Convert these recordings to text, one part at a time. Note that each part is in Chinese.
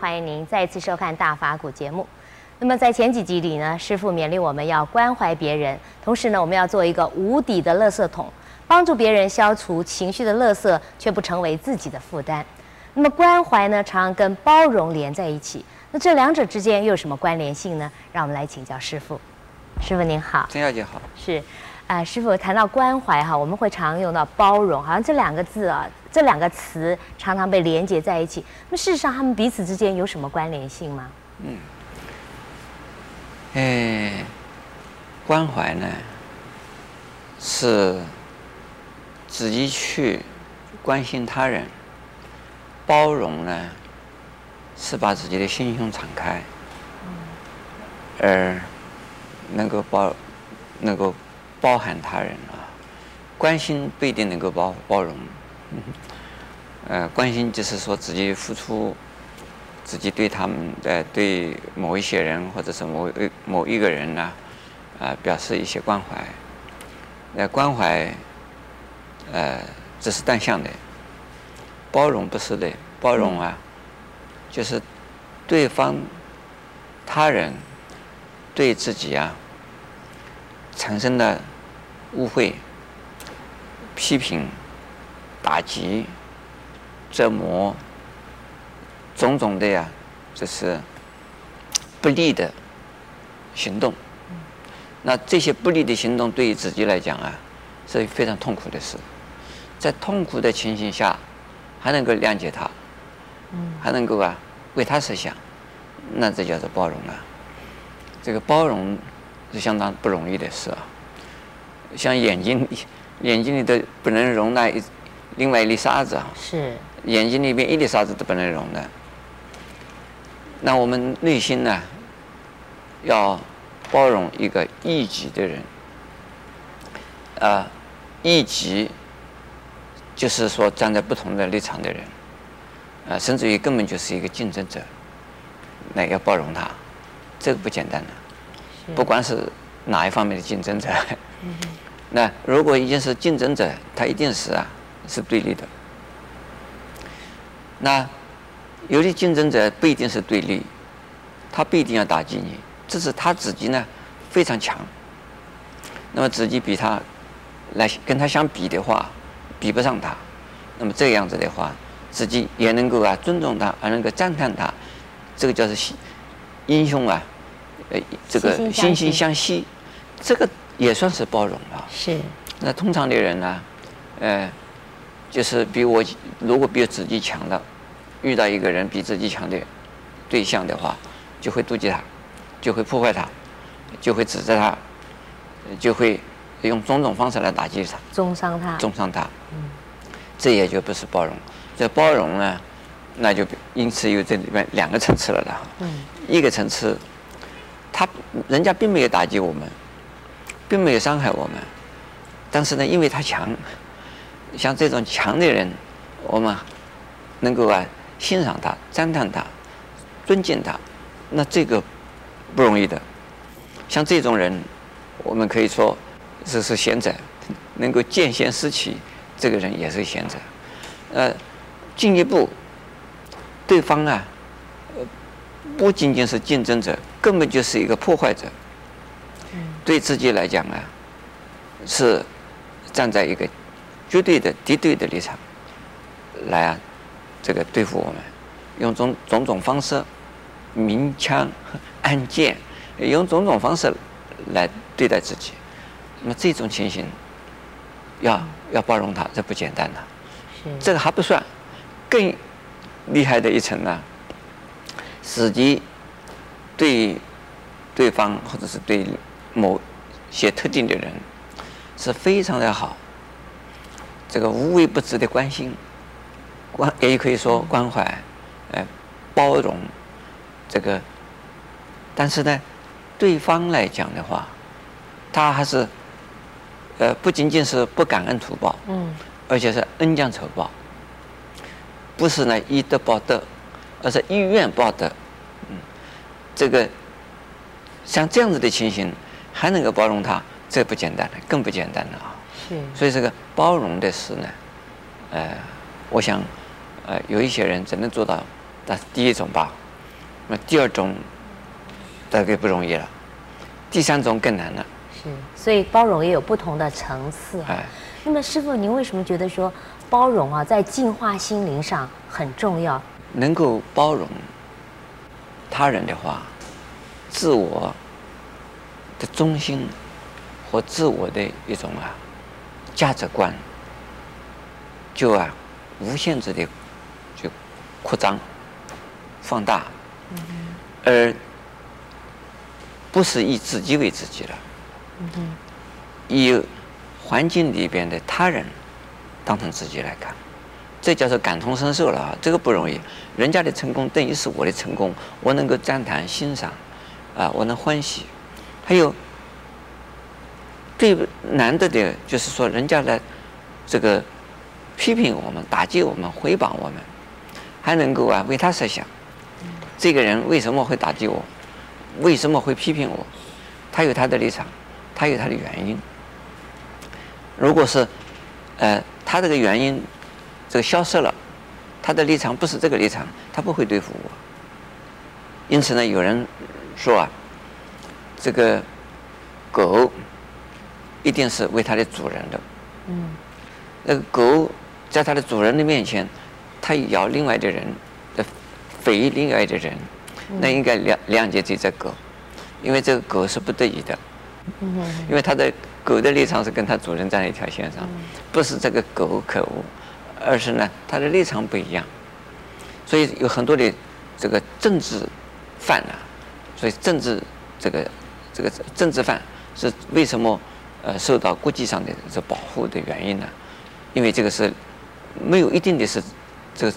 欢迎您再次收看《大法古》节目。那么在前几集里呢，师傅勉励我们要关怀别人，同时呢，我们要做一个无底的垃圾桶，帮助别人消除情绪的垃圾，却不成为自己的负担。那么关怀呢，常常跟包容连在一起。那这两者之间又有什么关联性呢？让我们来请教师傅。师傅您好，曾小姐好。是。啊、呃，师傅谈到关怀哈，我们会常用到包容，好像这两个字啊，这两个词常常被连接在一起。那事实上，他们彼此之间有什么关联性吗？嗯，哎，关怀呢，是自己去关心他人；包容呢，是把自己的心胸敞开，而能够包，能够。包含他人啊，关心不一定能够包包容，呃，关心就是说自己付出，自己对他们呃对某一些人或者是某一某一个人呢，啊、呃，表示一些关怀。那关怀，呃，这是单向的，包容不是的，包容啊，就是对方他人对自己啊。产生的误会、批评、打击、折磨，种种的呀，这是不利的行动。那这些不利的行动对于自己来讲啊，是非常痛苦的事。在痛苦的情形下，还能够谅解他，还能够啊为他设想，那这叫做包容啊。这个包容。是相当不容易的事啊！像眼睛，眼睛里都不能容纳一另外一粒沙子啊！是。眼睛里边一粒沙子都不能容的。那我们内心呢，要包容一个异己的人。啊，异己就是说站在不同的立场的人，啊，甚至于根本就是一个竞争者，那要包容他，这个不简单的。不管是哪一方面的竞争者，那如果已经是竞争者，他一定是啊是对立的。那有的竞争者不一定是对立，他不一定要打击你，只是他自己呢非常强。那么自己比他来跟他相比的话，比不上他。那么这样子的话，自己也能够啊尊重他，而能够赞叹他，这个叫做英雄啊。呃，这个惺惺相惜，这个也算是包容了。是。那通常的人呢，呃，就是比我如果比自己强的，遇到一个人比自己强的对象的话，就会妒忌他，就会破坏他，就会指责他，就会用种种方式来打击他，中伤他，中伤他。嗯。这也就不是包容。这包容呢，那就因此有这里面两个层次了的。嗯。一个层次。他人家并没有打击我们，并没有伤害我们，但是呢，因为他强，像这种强的人，我们能够啊欣赏他、赞叹他、尊敬他，那这个不容易的。像这种人，我们可以说这是贤者，能够见贤思齐，这个人也是贤者。呃，进一步，对方啊。不仅仅是竞争者，根本就是一个破坏者。对自己来讲啊，是站在一个绝对的敌对的立场来啊，这个对付我们，用种种种方式，明枪暗箭，用种种方式来对待自己。那么这种情形，要要包容他，这不简单的。这个还不算，更厉害的一层呢。自己对对方或者是对某些特定的人是非常的好，这个无微不至的关心，关也可以说关怀，呃，包容，这个，但是呢，对方来讲的话，他还是呃不仅仅是不感恩图报，嗯，而且是恩将仇报，不是呢以德报德。而是以怨报德，嗯，这个像这样子的情形，还能够包容他，这不简单了，更不简单了啊！是。所以这个包容的事呢，呃，我想，呃，有一些人只能做到那是第一种吧。那第二种，大概不容易了。第三种更难了。是，所以包容也有不同的层次。哎，那么师傅，您为什么觉得说包容啊，在净化心灵上很重要？能够包容他人的话，自我的中心和自我的一种啊价值观，就啊无限制的就扩张、放大，嗯、而不是以自己为自己了，嗯、以环境里边的他人当成自己来看，这叫做感同身受了啊！这个不容易，人家的成功等于是我的成功，我能够赞叹欣赏，啊，我能欢喜。还有最难得的就是说，人家来这个批评我们、打击我们、诽谤我们，还能够啊为他设想，这个人为什么会打击我？为什么会批评我？他有他的立场，他有他的原因。如果是，呃，他这个原因这个消失了，他的立场不是这个立场，他不会对付我。因此呢，有人说啊，这个狗一定是为它的主人的。嗯。那个狗在它的主人的面前，它咬另外的人，的吠另外的人。那应该谅谅解这只狗，因为这个狗是不得已的，因为它的狗的立场是跟它主人站在一条线上，不是这个狗可恶，而是呢它的立场不一样，所以有很多的这个政治犯啊，所以政治这个这个政治犯是为什么呃受到国际上的这保护的原因呢？因为这个是没有一定的是这个。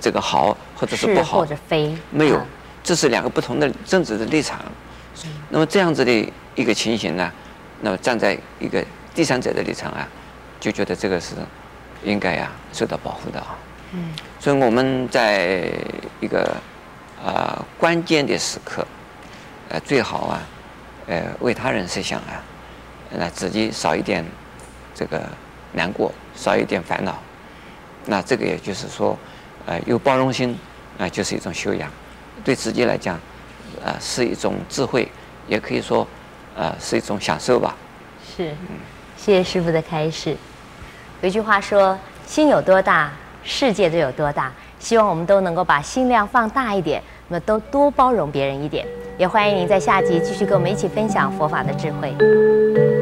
这个好或者是不好，或者非没有，这是两个不同的政治的立场。那么这样子的一个情形呢，那么站在一个第三者的立场啊，就觉得这个是应该呀受到保护的啊。嗯。所以我们在一个啊关键的时刻，呃最好啊，呃为他人设想啊，那自己少一点这个难过，少一点烦恼。那这个也就是说。呃，有包容心，啊、就是一种修养，对自己来讲，呃，是一种智慧，也可以说，呃，是一种享受吧。是，谢谢师父的开示。有一句话说：“心有多大，世界就有多大。”希望我们都能够把心量放大一点，那么都多包容别人一点。也欢迎您在下集继续跟我们一起分享佛法的智慧。